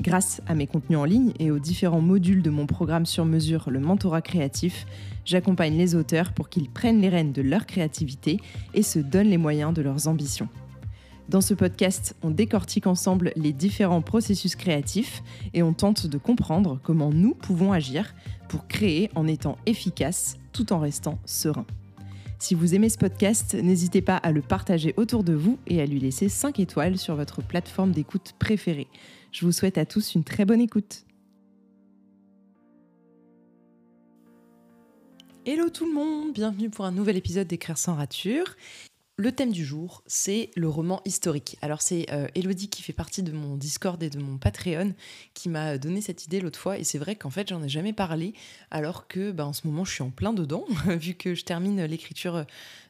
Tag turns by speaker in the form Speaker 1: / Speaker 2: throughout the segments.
Speaker 1: Grâce à mes contenus en ligne et aux différents modules de mon programme sur mesure, le mentorat créatif, j'accompagne les auteurs pour qu'ils prennent les rênes de leur créativité et se donnent les moyens de leurs ambitions. Dans ce podcast, on décortique ensemble les différents processus créatifs et on tente de comprendre comment nous pouvons agir pour créer en étant efficace tout en restant serein. Si vous aimez ce podcast, n'hésitez pas à le partager autour de vous et à lui laisser 5 étoiles sur votre plateforme d'écoute préférée. Je vous souhaite à tous une très bonne écoute. Hello tout le monde, bienvenue pour un nouvel épisode d'Écrire sans rature. Le thème du jour, c'est le roman historique. Alors c'est euh, Elodie qui fait partie de mon Discord et de mon Patreon qui m'a donné cette idée l'autre fois et c'est vrai qu'en fait j'en ai jamais parlé alors que bah, en ce moment je suis en plein dedans vu que je termine l'écriture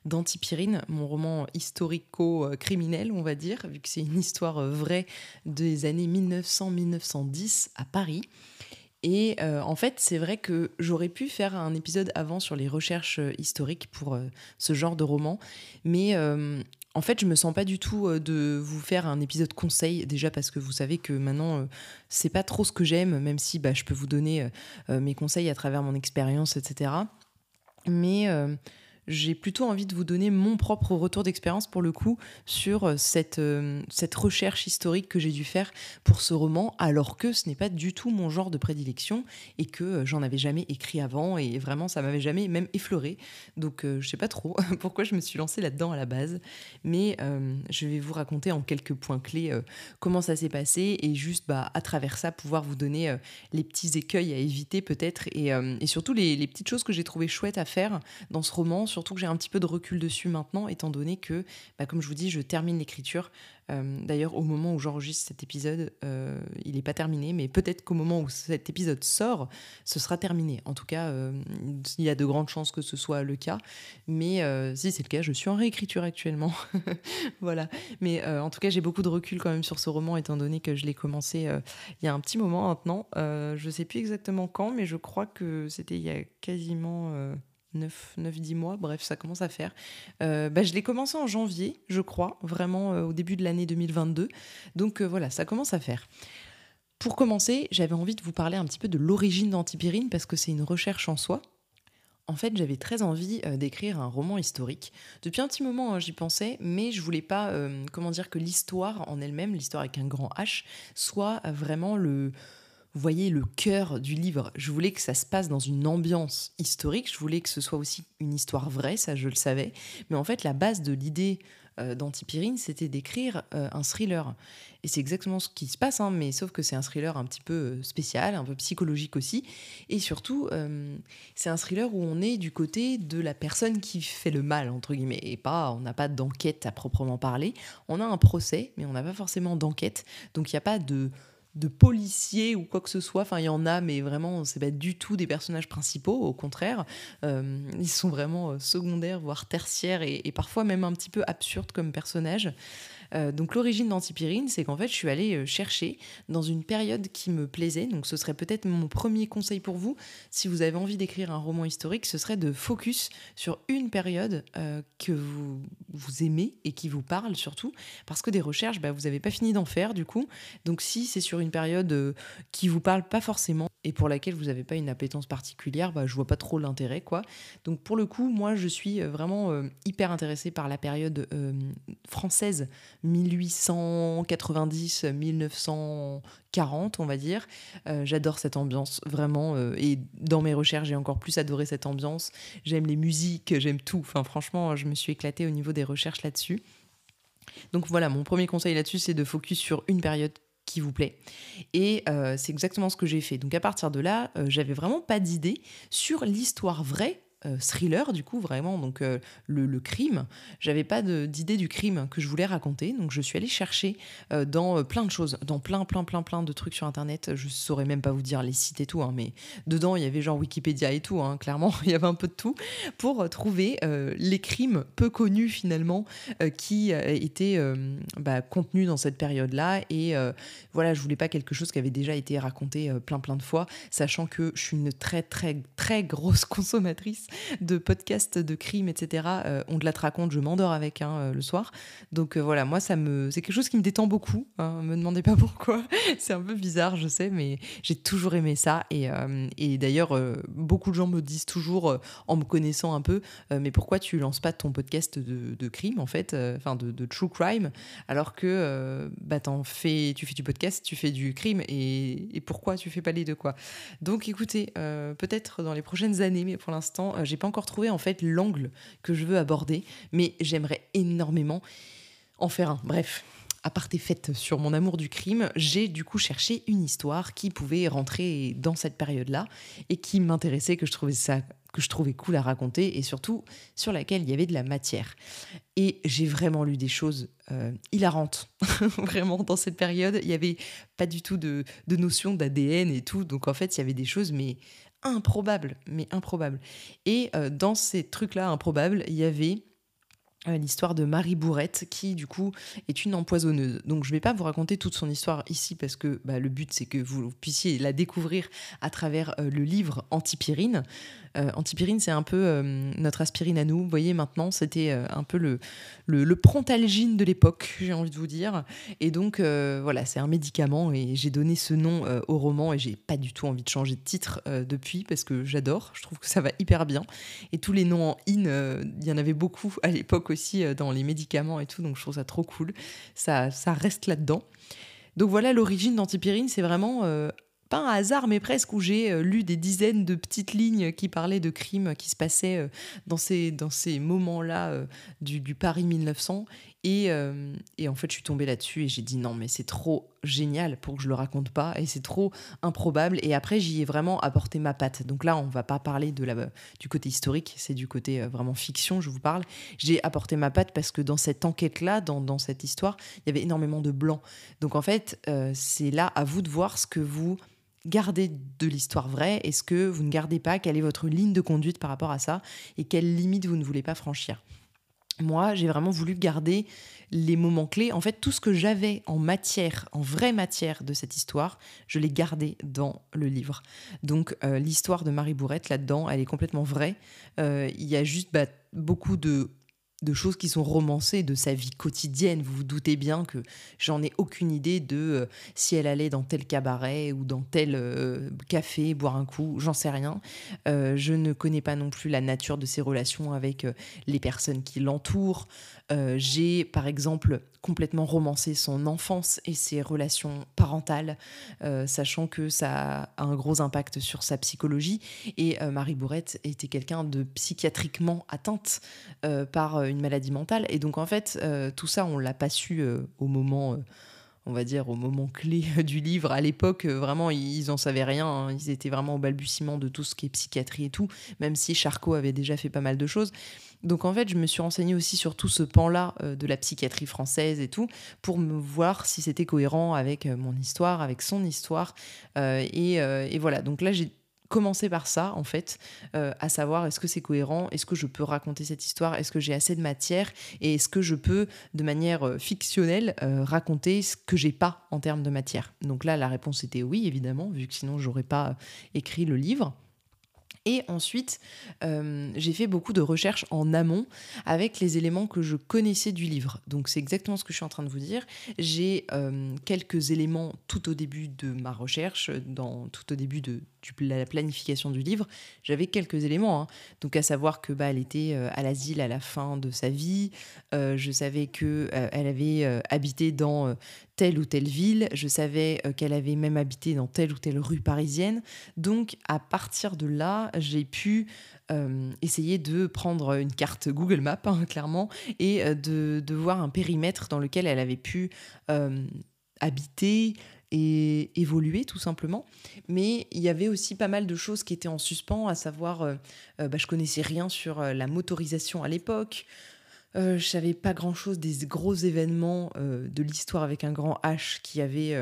Speaker 1: d'Antipyrine, mon roman historico-criminel on va dire, vu que c'est une histoire vraie des années 1900-1910 à Paris. Et euh, en fait, c'est vrai que j'aurais pu faire un épisode avant sur les recherches euh, historiques pour euh, ce genre de roman, mais en fait, je me sens pas du tout de vous faire un épisode conseil, déjà parce que vous savez que maintenant, c'est pas trop ce que j'aime, même si bah, je peux vous donner mes conseils à travers mon expérience, etc. Mais j'ai plutôt envie de vous donner mon propre retour d'expérience pour le coup sur euh, cette, euh, cette recherche historique que j'ai dû faire pour ce roman, alors que ce n'est pas du tout mon genre de prédilection et que euh, j'en avais jamais écrit avant et vraiment ça m'avait jamais même effleuré. Donc je sais pas trop pourquoi je me suis lancée là-dedans à la base, mais je vais vous raconter en quelques points clés comment ça s'est passé et juste bah, à travers ça pouvoir vous donner les petits écueils à éviter peut-être et, et, surtout les, petites choses que j'ai trouvé chouettes à faire dans ce roman surtout que j'ai un petit peu de recul dessus maintenant, étant donné que, bah, comme je vous dis, je termine l'écriture. Euh, d'ailleurs, au moment où j'enregistre cet épisode, euh, il n'est pas terminé, mais peut-être qu'au moment où cet épisode sort, ce sera terminé. En tout cas, euh, il y a de grandes chances que ce soit le cas. Mais si c'est le cas, je suis en réécriture actuellement. voilà. Mais en tout cas, j'ai beaucoup de recul quand même sur ce roman, étant donné que je l'ai commencé il y a un petit moment maintenant. je ne sais plus exactement quand, mais je crois que c'était il y a quasiment 9-10 mois, bref, ça commence à faire. Euh, bah, je l'ai commencé en janvier, je crois, vraiment euh, au début de l'année 2022. Donc euh, voilà, ça commence à faire. Pour commencer, j'avais envie de vous parler un petit peu de l'origine d'Antipyrine parce que c'est une recherche en soi. En fait, j'avais très envie d'écrire un roman historique. Depuis un petit moment, hein, j'y pensais, mais je voulais pas, comment dire, que l'histoire en elle-même, l'histoire avec un grand H, soit vraiment le, voyez le cœur du livre. Je voulais que ça se passe dans une ambiance historique. Je voulais que ce soit aussi une histoire vraie, ça je le savais. Mais en fait, la base de l'idée euh, d'Antipyrine, c'était d'écrire euh, un thriller. Et c'est exactement ce qui se passe, hein, mais sauf que c'est un thriller un petit peu euh, spécial, un peu psychologique aussi. Et surtout, c'est un thriller où on est du côté de la personne qui fait le mal, entre guillemets. Et pas, on n'a pas d'enquête à proprement parler. On a un procès, mais on n'a pas forcément d'enquête. Donc il n'y a pas de de policiers ou quoi que ce soit. Enfin, il y en a, mais vraiment, c'est pas du tout des personnages principaux. Au contraire, euh, ils sont vraiment euh, secondaires, voire tertiaires, et, et, parfois même un petit peu absurdes comme personnages. Euh, donc l'origine d'Antipyrine, c'est qu'en fait, je suis allée euh, chercher dans une période qui me plaisait. Donc ce serait peut-être mon premier conseil pour vous. Si vous avez envie d'écrire un roman historique, ce serait de focus sur une période euh, que vous, aimez et qui vous parle surtout. Parce que des recherches, bah, vous n'avez pas fini d'en faire du coup. Donc si c'est sur une période qui vous parle pas forcément et pour laquelle vous n'avez pas une appétence particulière, bah, je vois pas trop l'intérêt. quoi. Donc pour le coup, moi, je suis vraiment hyper intéressée par la période française 1890-1940, on va dire. Euh, j'adore cette ambiance, vraiment. Euh, et dans mes recherches, j'ai encore plus adoré cette ambiance. J'aime les musiques, j'aime tout. Enfin, franchement, je me suis éclatée au niveau des recherches là-dessus. Donc voilà, mon premier conseil là-dessus, c'est de focus sur une période qui vous plaît. Et euh, c'est exactement ce que j'ai fait. Donc à partir de là, j'avais vraiment pas d'idée sur l'histoire vraie thriller, du coup, vraiment, donc le, le, crime. J'avais pas d'idée du crime que je voulais raconter, donc je suis allée chercher dans plein de choses, dans plein, plein, plein, plein de trucs sur Internet. Je saurais même pas vous dire les sites et tout, hein, mais dedans, il y avait genre Wikipédia et tout, hein, clairement, il y avait un peu de tout, pour trouver les crimes peu connus finalement qui étaient bah, contenus dans cette période-là. Et voilà, je voulais pas quelque chose qui avait déjà été raconté plein, plein de fois, sachant que je suis une très, très, très grosse consommatrice de podcasts de crimes, etc. on te la raconte, je m'endors avec hein, le soir. Donc voilà, moi, ça me, c'est quelque chose qui me détend beaucoup. Hein, me demandez pas pourquoi. c'est un peu bizarre, je sais, mais j'ai toujours aimé ça. Et, et d'ailleurs, beaucoup de gens me disent toujours, en me connaissant un peu, mais pourquoi tu lances pas ton podcast de, de crime, en fait, enfin de, true crime, alors que bah, fais, tu fais du podcast, tu fais du crime, et, et pourquoi tu fais pas les deux, quoi. Donc écoutez, euh, peut-être dans les prochaines années, mais pour l'instant, euh, j'ai pas encore trouvé en fait l'angle que je veux aborder, mais j'aimerais énormément en faire un. Bref, à part tes fêtes sur mon amour du crime, j'ai du coup cherché une histoire qui pouvait rentrer dans cette période-là et qui m'intéressait, que je trouvais ça que je trouvais cool à raconter et surtout sur laquelle il y avait de la matière. Et j'ai vraiment lu des choses euh, hilarantes, vraiment dans cette période. Il n'y avait pas du tout de, de notion d'ADN et tout, donc en fait il y avait des choses mais improbables, mais improbables. Et euh, dans ces trucs-là improbables, il y avait euh, l'histoire de Marie Bourrette, qui du coup est une empoisonneuse. Donc je ne vais pas vous raconter toute son histoire ici parce que bah, le but c'est que vous puissiez la découvrir à travers euh, le livre Antipyrine. Euh, Antipyrine c'est un peu notre aspirine à nous. Vous voyez maintenant c'était un peu le, le, prontalgine de l'époque, j'ai envie de vous dire. Et donc voilà, c'est un médicament et j'ai donné ce nom au roman et j'ai pas du tout envie de changer de titre depuis parce que j'adore, je trouve que ça va hyper bien. Et tous les noms en in, il y en avait beaucoup à l'époque aussi euh, dans les médicaments et tout, donc je trouve ça trop cool. Ça, ça reste là-dedans. Donc voilà, l'origine d'Antipyrine, c'est vraiment euh, pas un hasard, mais presque, où j'ai euh, lu des dizaines de petites lignes qui parlaient de crimes qui se passaient dans ces, dans ces moments-là du, du, Paris 1900. Euh, et, en fait, je suis tombée là-dessus et j'ai dit non, mais c'est trop génial pour que je le raconte pas et c'est trop improbable. Et après, j'y ai vraiment apporté ma patte. Donc là, on va pas parler de la, du côté historique, c'est du côté euh, vraiment fiction, je vous parle. J'ai apporté ma patte parce que dans cette enquête-là, dans, dans, cette histoire, il y avait énormément de blanc. Donc en fait, euh, c'est là à vous de voir ce que vous gardez de l'histoire vraie et ce que vous ne gardez pas, quelle est votre ligne de conduite par rapport à ça et quelles limites vous ne voulez pas franchir? Moi, j'ai vraiment voulu garder les moments clés. En fait, tout ce que j'avais en matière, en vraie matière de cette histoire, je l'ai gardé dans le livre. Donc, euh, l'histoire de Marie Bourrette, là-dedans, elle est complètement vraie. Euh, il y a juste bah, beaucoup de de choses qui sont romancées de sa vie quotidienne. Vous vous doutez bien que j'en ai aucune idée de euh, si elle allait dans tel cabaret ou dans tel euh, café boire un coup, j'en sais rien. Euh, je ne connais pas non plus la nature de ses relations avec les personnes qui l'entourent. J'ai par exemple complètement romancé son enfance et ses relations parentales, sachant que ça a un gros impact sur sa psychologie. Et Marie Bourrette était quelqu'un de psychiatriquement atteinte par une maladie mentale. Et donc, en fait, euh, tout ça, on l'a pas su euh, au moment, euh, on va dire, au moment clé du livre. À l'époque, vraiment, ils en savaient rien. Hein. Ils étaient vraiment au balbutiement de tout ce qui est psychiatrie et tout, même si Charcot avait déjà fait pas mal de choses. Donc, en fait, je me suis renseignée aussi sur tout ce pan-là de la psychiatrie française et tout, pour me voir si c'était cohérent avec mon histoire, avec son histoire. et, et voilà. Donc là, j'ai commencer par ça, en fait, euh, à savoir est-ce que c'est cohérent, est-ce que je peux raconter cette histoire, est-ce que j'ai assez de matière? Et est-ce que je peux, de manière euh, fictionnelle, euh, raconter ce que j'ai pas en termes de matière? Donc là, la réponse était oui, évidemment, vu que sinon j'aurais pas écrit le livre. Et ensuite, euh, j'ai fait beaucoup de recherches en amont avec les éléments que je connaissais du livre. Donc c'est exactement ce que je suis en train de vous dire. J'ai euh, quelques éléments tout au début de ma recherche, dans, tout au début de la planification du livre. J'avais quelques éléments. Hein. Donc à savoir que bah, elle était euh, à l'asile à la fin de sa vie. je savais qu'elle elle avait habité dans telle ou telle ville, je savais qu'elle avait même habité dans telle ou telle rue parisienne. Donc à partir de là, j'ai pu euh, essayer de prendre une carte Google Maps, hein, clairement, et euh, de, de, voir un périmètre dans lequel elle avait pu habiter, et évolué tout simplement. Mais il y avait aussi pas mal de choses qui étaient en suspens, à savoir, euh, euh, bah, je connaissais rien sur euh, la motorisation à l'époque. je savais pas grand chose des gros événements de l'histoire avec un grand H qui avait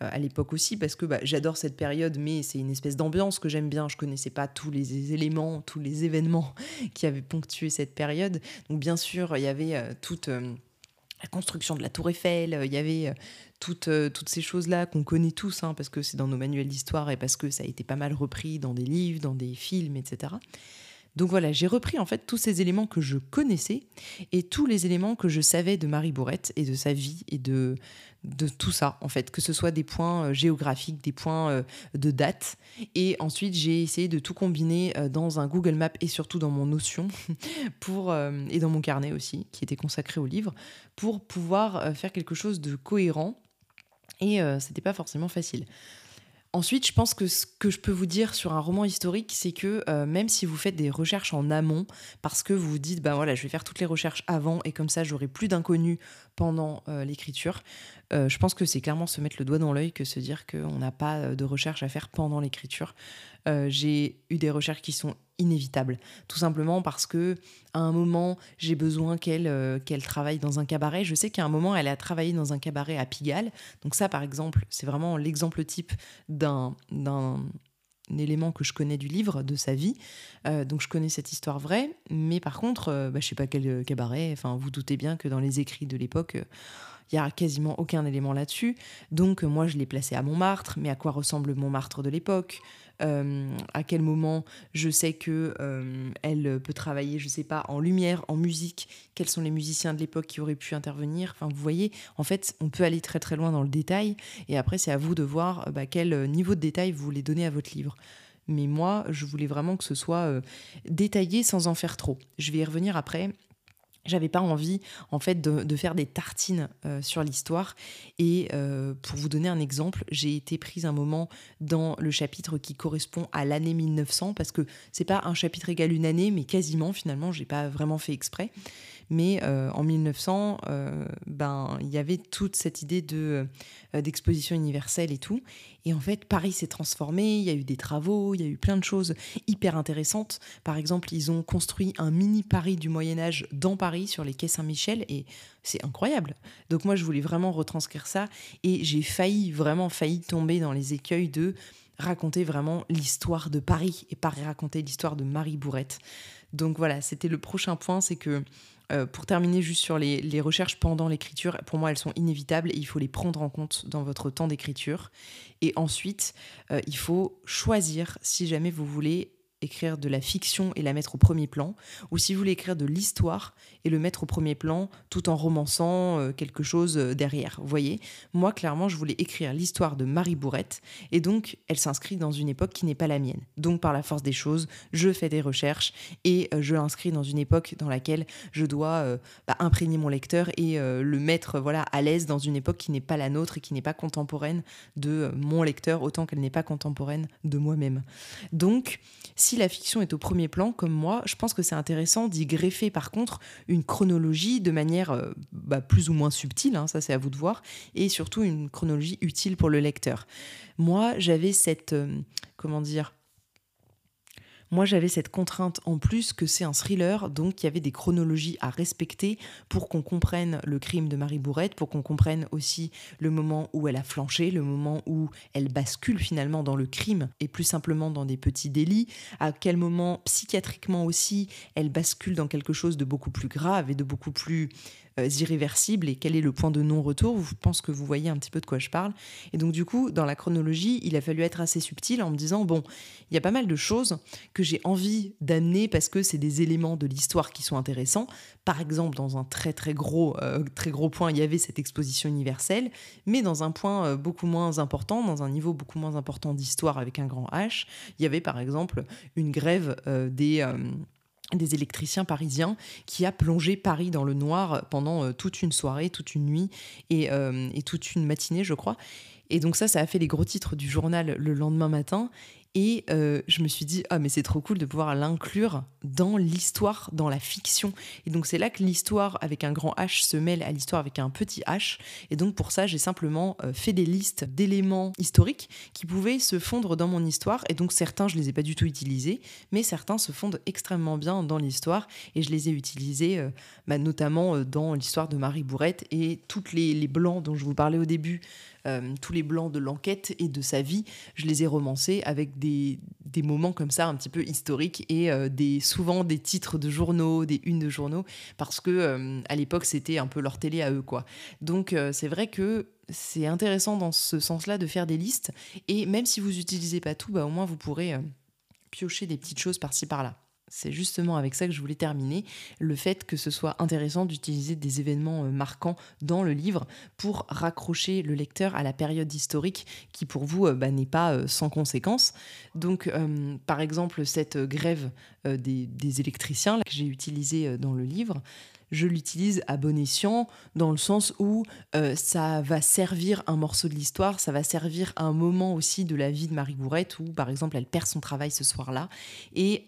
Speaker 1: à l'époque aussi, parce que bah, j'adore cette période, mais c'est une espèce d'ambiance que j'aime bien. Je connaissais pas tous les éléments, tous les événements qui avaient ponctué cette période. Donc bien sûr, il y avait toute la construction de la tour Eiffel, il y avait toutes, euh, toutes ces choses-là qu'on connaît tous, hein, parce que c'est dans nos manuels d'histoire et parce que ça a été pas mal repris dans des livres, dans des films, etc. Donc voilà, j'ai repris en fait tous ces éléments que je connaissais et tous les éléments que je savais de Marie Bourrette et de sa vie et de, tout ça en fait, que ce soit des points euh, géographiques, des points euh, de date. Et ensuite, j'ai essayé de tout combiner dans un Google Map et surtout dans mon Notion pour, et dans mon carnet aussi, qui était consacré au livre, pour pouvoir faire quelque chose de cohérent et euh, c'était pas forcément facile. Ensuite, je pense que ce que je peux vous dire sur un roman historique, c'est que euh, même si vous faites des recherches en amont, parce que vous vous dites, ben voilà, je vais faire toutes les recherches avant et comme ça, j'aurai plus d'inconnus pendant euh, l'écriture, je pense que c'est clairement se mettre le doigt dans l'œil que se dire qu'on n'a pas de recherche à faire pendant l'écriture. J'ai eu des recherches qui sont inévitable. Tout simplement parce que à un moment, j'ai besoin qu'elle euh, qu'elle travaille dans un cabaret. Je sais qu'à un moment, elle a travaillé dans un cabaret à Pigalle. Donc ça, par exemple, c'est vraiment l'exemple type d'un élément que je connais du livre, de sa vie. Euh, donc je connais cette histoire vraie, mais par contre, euh, bah, je sais pas quel cabaret. Enfin, vous doutez bien que dans les écrits de l'époque, il y a quasiment aucun élément là-dessus. Donc moi, je l'ai placé à Montmartre, mais à quoi ressemble Montmartre de l'époque? Euh, à quel moment je sais que euh, elle peut travailler, je sais pas, en lumière, en musique, quels sont les musiciens de l'époque qui auraient pu intervenir? Enfin, vous voyez, en fait, on peut aller très très loin dans le détail, et après, c'est à vous de voir bah, quel niveau de détail vous voulez donner à votre livre. Mais moi, je voulais vraiment que ce soit euh, détaillé sans en faire trop. Je vais y revenir après j'avais pas envie en fait de, faire des tartines euh, sur l'histoire. Et euh, pour vous donner un exemple j'ai été prise un moment dans le chapitre qui correspond à l'année 1900 parce que c'est pas un chapitre égal une année mais quasiment finalement j'ai pas vraiment fait exprès mais euh, en 1900, euh, ben, il y avait toute cette idée de, euh, d'exposition universelle et tout. Et en fait, Paris s'est transformé, il y a eu des travaux, il y a eu plein de choses hyper intéressantes. Par exemple, ils ont construit un mini Paris du Moyen Âge dans Paris, sur les quais Saint-Michel, et c'est incroyable. Donc moi, je voulais vraiment retranscrire ça, et j'ai failli, vraiment failli tomber dans les écueils de raconter vraiment l'histoire de Paris, et pas raconter l'histoire de Marie Bourrette. Donc voilà, c'était le prochain point, c'est que euh, pour terminer juste sur les, recherches pendant l'écriture, pour moi elles sont inévitables et il faut les prendre en compte dans votre temps d'écriture. Et ensuite, euh, il faut choisir si jamais vous voulez écrire de la fiction et la mettre au premier plan, ou si vous voulez écrire de l'histoire et le mettre au premier plan tout en romançant euh, quelque chose euh, derrière. Vous voyez, moi clairement je voulais écrire l'histoire de Marie Bourrette, et donc elle s'inscrit dans une époque qui n'est pas la mienne. Donc par la force des choses, je fais des recherches et euh, je l'inscris dans une époque dans laquelle je dois bah, imprégner mon lecteur et le mettre voilà à l'aise dans une époque qui n'est pas la nôtre et qui n'est pas contemporaine de mon lecteur autant qu'elle n'est pas contemporaine de moi-même. Donc si la fiction est au premier plan, comme moi, je pense que c'est intéressant d'y greffer par contre une chronologie de manière euh, bah, plus ou moins subtile, hein, ça c'est à vous de voir, et surtout une chronologie utile pour le lecteur. Moi, j'avais cette, euh, comment dire, moi, j'avais cette contrainte en plus que c'est un thriller, donc il y avait des chronologies à respecter pour qu'on comprenne le crime de Marie Bourrette, pour qu'on comprenne aussi le moment où elle a flanché, le moment où elle bascule finalement dans le crime et plus simplement dans des petits délits, à quel moment psychiatriquement aussi elle bascule dans quelque chose de beaucoup plus grave et de beaucoup plus euh, irréversible et quel est le point de non-retour. Je pense que vous voyez un petit peu de quoi je parle. Et donc du coup, dans la chronologie, il a fallu être assez subtil en me disant, bon, il y a pas mal de choses que j'ai envie d'amener parce que c'est des éléments de l'histoire qui sont intéressants. Par exemple, dans un très très gros, euh, très gros point, il y avait cette exposition universelle, mais dans un point euh, beaucoup moins important, dans un niveau beaucoup moins important d'histoire avec un grand H, il y avait par exemple une grève des des électriciens parisiens qui a plongé Paris dans le noir pendant euh, toute une soirée, toute une nuit euh, et, toute une matinée, je crois. Et donc ça, ça a fait les gros titres du journal le lendemain matin. Et euh, je me suis dit, ah mais c'est trop cool de pouvoir l'inclure dans l'histoire, dans la fiction. Et donc c'est là que l'histoire avec un grand H se mêle à l'histoire avec un petit H. Et donc pour ça, j'ai simplement euh, fait des listes d'éléments historiques qui pouvaient se fondre dans mon histoire. Et donc certains, je les ai pas du tout utilisés, mais certains se fondent extrêmement bien dans l'histoire. Et je les ai utilisés euh, bah, notamment dans l'histoire de Marie Bourrette et toutes les, les blancs dont je vous parlais au début euh, tous les blancs de l'enquête et de sa vie, je les ai romancés avec des, des moments comme ça un petit peu historiques et euh, des, souvent des titres de journaux, des unes de journaux, parce que euh, à l'époque c'était un peu leur télé à eux quoi. Donc c'est vrai que c'est intéressant dans ce sens-là de faire des listes et même si vous n'utilisez pas tout, bah, au moins vous pourrez piocher des petites choses par-ci par-là c'est justement avec ça que je voulais terminer, le fait que ce soit intéressant d'utiliser des événements euh, marquants dans le livre pour raccrocher le lecteur à la période historique qui pour vous euh, bah, n'est pas euh, sans conséquence. Donc par exemple cette grève des, électriciens que j'ai utilisée dans le livre, je l'utilise à bon escient dans le sens où ça va servir un morceau de l'histoire, ça va servir un moment aussi de la vie de Marie Bourrette où par exemple elle perd son travail ce soir-là et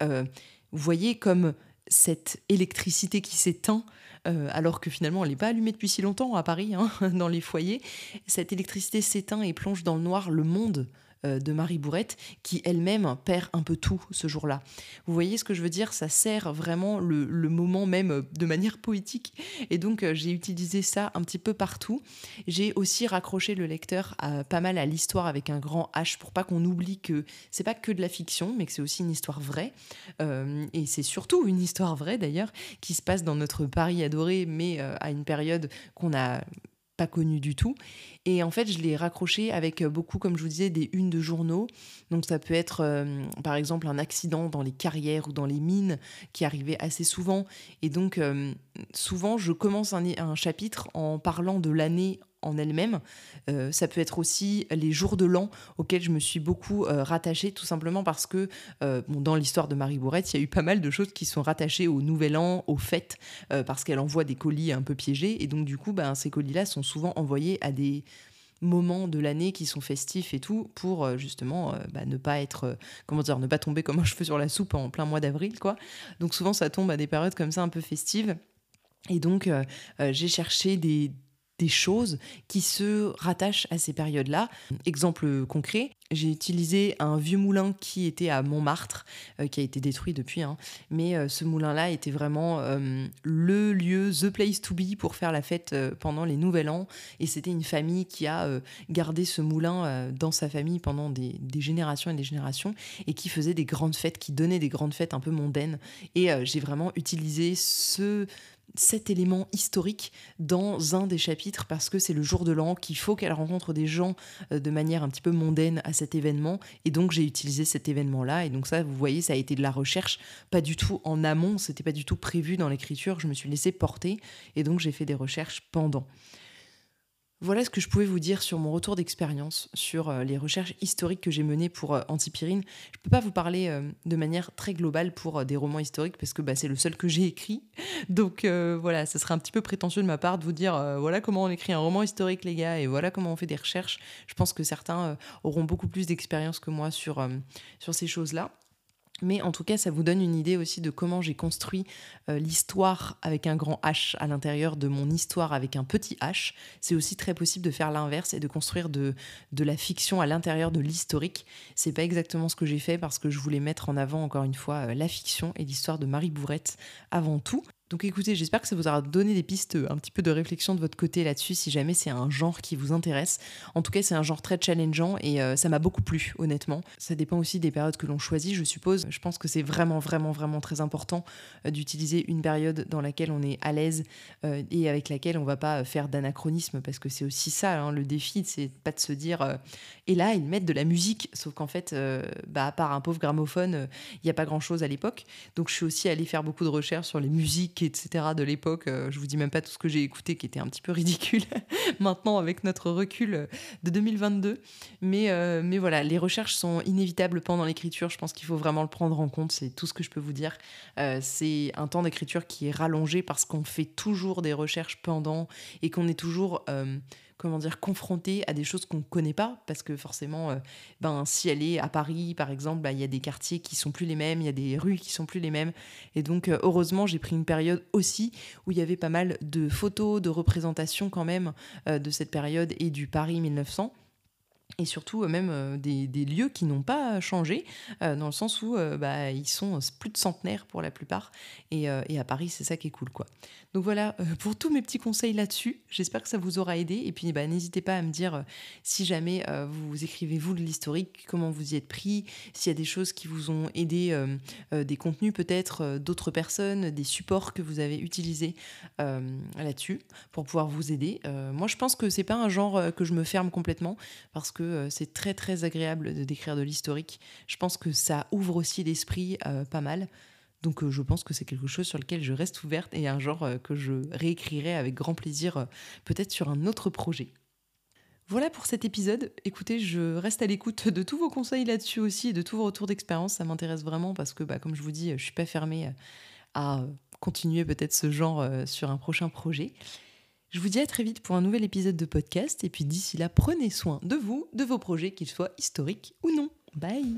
Speaker 1: vous voyez comme cette électricité qui s'éteint, euh, alors que finalement elle n'est pas allumée depuis si longtemps à Paris, hein, dans les foyers, cette électricité s'éteint et plonge dans le noir le monde de Marie Bourrette, qui elle-même perd un peu tout ce jour-là. Vous voyez ce que je veux dire? Ça sert vraiment le, moment même euh, de manière poétique. Et donc euh, j'ai utilisé ça un petit peu partout. J'ai aussi raccroché le lecteur pas mal à l'histoire avec un grand H pour pas qu'on oublie que c'est pas que de la fiction, mais que c'est aussi une histoire vraie. et c'est surtout une histoire vraie d'ailleurs, qui se passe dans notre Paris adoré, mais à une période qu'on a pas connu du tout. Et en fait, je l'ai raccroché avec beaucoup, comme je vous disais, des unes de journaux. Donc ça peut être, euh, par exemple, un accident dans les carrières ou dans les mines qui arrivait assez souvent. Et donc, euh, souvent, je commence un, chapitre en parlant de l'année en elle-même. Euh, ça peut être aussi les jours de l'an auxquels je me suis beaucoup euh, rattachée, tout simplement parce que euh, dans l'histoire de Marie Bourrette, il y a eu pas mal de choses qui sont rattachées au Nouvel An, aux fêtes, parce qu'elle envoie des colis un peu piégés. Et donc, du coup, ben, ces colis-là sont souvent envoyés à des moments de l'année qui sont festifs et tout pour justement bah, ne pas être comment dire ne pas tomber comme un cheveu sur la soupe en plein mois d'avril quoi donc souvent ça tombe à des périodes comme ça un peu festives et donc, j'ai cherché des, choses qui se rattachent à ces périodes-là. Exemple concret, j'ai utilisé un vieux moulin qui était à Montmartre, euh, qui a été détruit depuis, hein. mais euh, ce moulin-là était vraiment euh, le lieu, the place to be pour faire la fête pendant les Nouvel An. Et c'était une famille qui a gardé ce moulin dans sa famille pendant des, des, générations et des générations, et qui faisait des grandes fêtes, qui donnait des grandes fêtes un peu mondaines. Et j'ai vraiment utilisé ce cet élément historique dans un des chapitres parce que c'est le jour de l'an qu'il faut qu'elle rencontre des gens euh, de manière un petit peu mondaine à cet événement. Et donc j'ai utilisé cet événement là et donc ça vous voyez ça a été de la recherche pas du tout en amont. C'était pas du tout prévu dans l'écriture. Je me suis laissé porter. Et donc j'ai fait des recherches pendant voilà ce que je pouvais vous dire sur mon retour d'expérience, sur euh, les recherches historiques que j'ai menées pour euh, Antipyrine. Je ne peux pas vous parler euh, de manière très globale pour des romans historiques parce que bah, c'est le seul que j'ai écrit. Donc voilà, ce serait un petit peu prétentieux de ma part de vous dire voilà comment on écrit un roman historique les gars et voilà comment on fait des recherches. Je pense que certains auront beaucoup plus d'expérience que moi sur, sur ces choses-là. Mais en tout cas, ça vous donne une idée aussi de comment j'ai construit euh, l'histoire avec un grand H à l'intérieur de mon histoire avec un petit H. C'est aussi très possible de faire l'inverse et de construire de, la fiction à l'intérieur de l'historique. C'est pas exactement ce que j'ai fait parce que je voulais mettre en avant encore une fois euh, la fiction et l'histoire de Marie Bourrette avant tout. Donc écoutez, j'espère que ça vous aura donné des pistes, un petit peu de réflexion de votre côté là-dessus, si jamais c'est un genre qui vous intéresse. En tout cas, c'est un genre très challengeant et euh, ça m'a beaucoup plu, honnêtement. Ça dépend aussi des périodes que l'on choisit, je suppose. Je pense que c'est vraiment, vraiment, vraiment très important euh, d'utiliser une période dans laquelle on est à l'aise euh, et avec laquelle on va pas faire d'anachronisme, parce que c'est aussi ça, hein, le défi, c'est pas de se dire, et là, ils mettent de la musique, sauf qu'en fait, bah, à part un pauvre gramophone, il n'y a pas grand-chose à l'époque. Donc je suis aussi allée faire beaucoup de recherches sur les musiques etc. de l'époque. Euh, je vous dis même pas tout ce que j'ai écouté qui était un petit peu ridicule maintenant avec notre recul euh, de 2022. Mais, euh, mais voilà, les recherches sont inévitables pendant l'écriture. Je pense qu'il faut vraiment le prendre en compte. C'est tout ce que je peux vous dire. c'est un temps d'écriture qui est rallongé parce qu'on fait toujours des recherches pendant et qu'on est toujours comment dire, confrontée à des choses qu'on ne connaît pas, parce que forcément, ben, si elle est à Paris, par exemple, bah, il y a des quartiers qui sont plus les mêmes, il y a des rues qui sont plus les mêmes. Et donc, heureusement, j'ai pris une période aussi où il y avait pas mal de photos, de représentations quand même de cette période et du Paris 1900 et surtout euh, même euh, des, lieux qui n'ont pas changé, euh, dans le sens où bah, ils sont plus de centenaires pour la plupart, et, à Paris c'est ça qui est cool quoi. Donc voilà pour tous mes petits conseils là-dessus, j'espère que ça vous aura aidé, et puis bah, n'hésitez pas à me dire si jamais vous écrivez vous de l'historique, comment vous y êtes pris, s'il y a des choses qui vous ont aidé, des contenus peut-être d'autres personnes, des supports que vous avez utilisés là-dessus pour pouvoir vous aider. moi je pense que c'est pas un genre que je me ferme complètement, parce que euh, c'est très très agréable de décrire de l'historique. Je pense que ça ouvre aussi l'esprit euh, pas mal. Donc euh, je pense que c'est quelque chose sur lequel je reste ouverte et un genre que je réécrirai avec grand plaisir peut-être sur un autre projet. Voilà pour cet épisode. Écoutez, je reste à l'écoute de tous vos conseils là-dessus aussi et de tous vos retours d'expérience. Ça m'intéresse vraiment parce que, bah, comme je vous dis, je suis pas fermée à continuer peut-être ce genre sur un prochain projet. Je vous dis à très vite pour un nouvel épisode de podcast et puis d'ici là, prenez soin de vous, de vos projets, qu'ils soient historiques ou non. Bye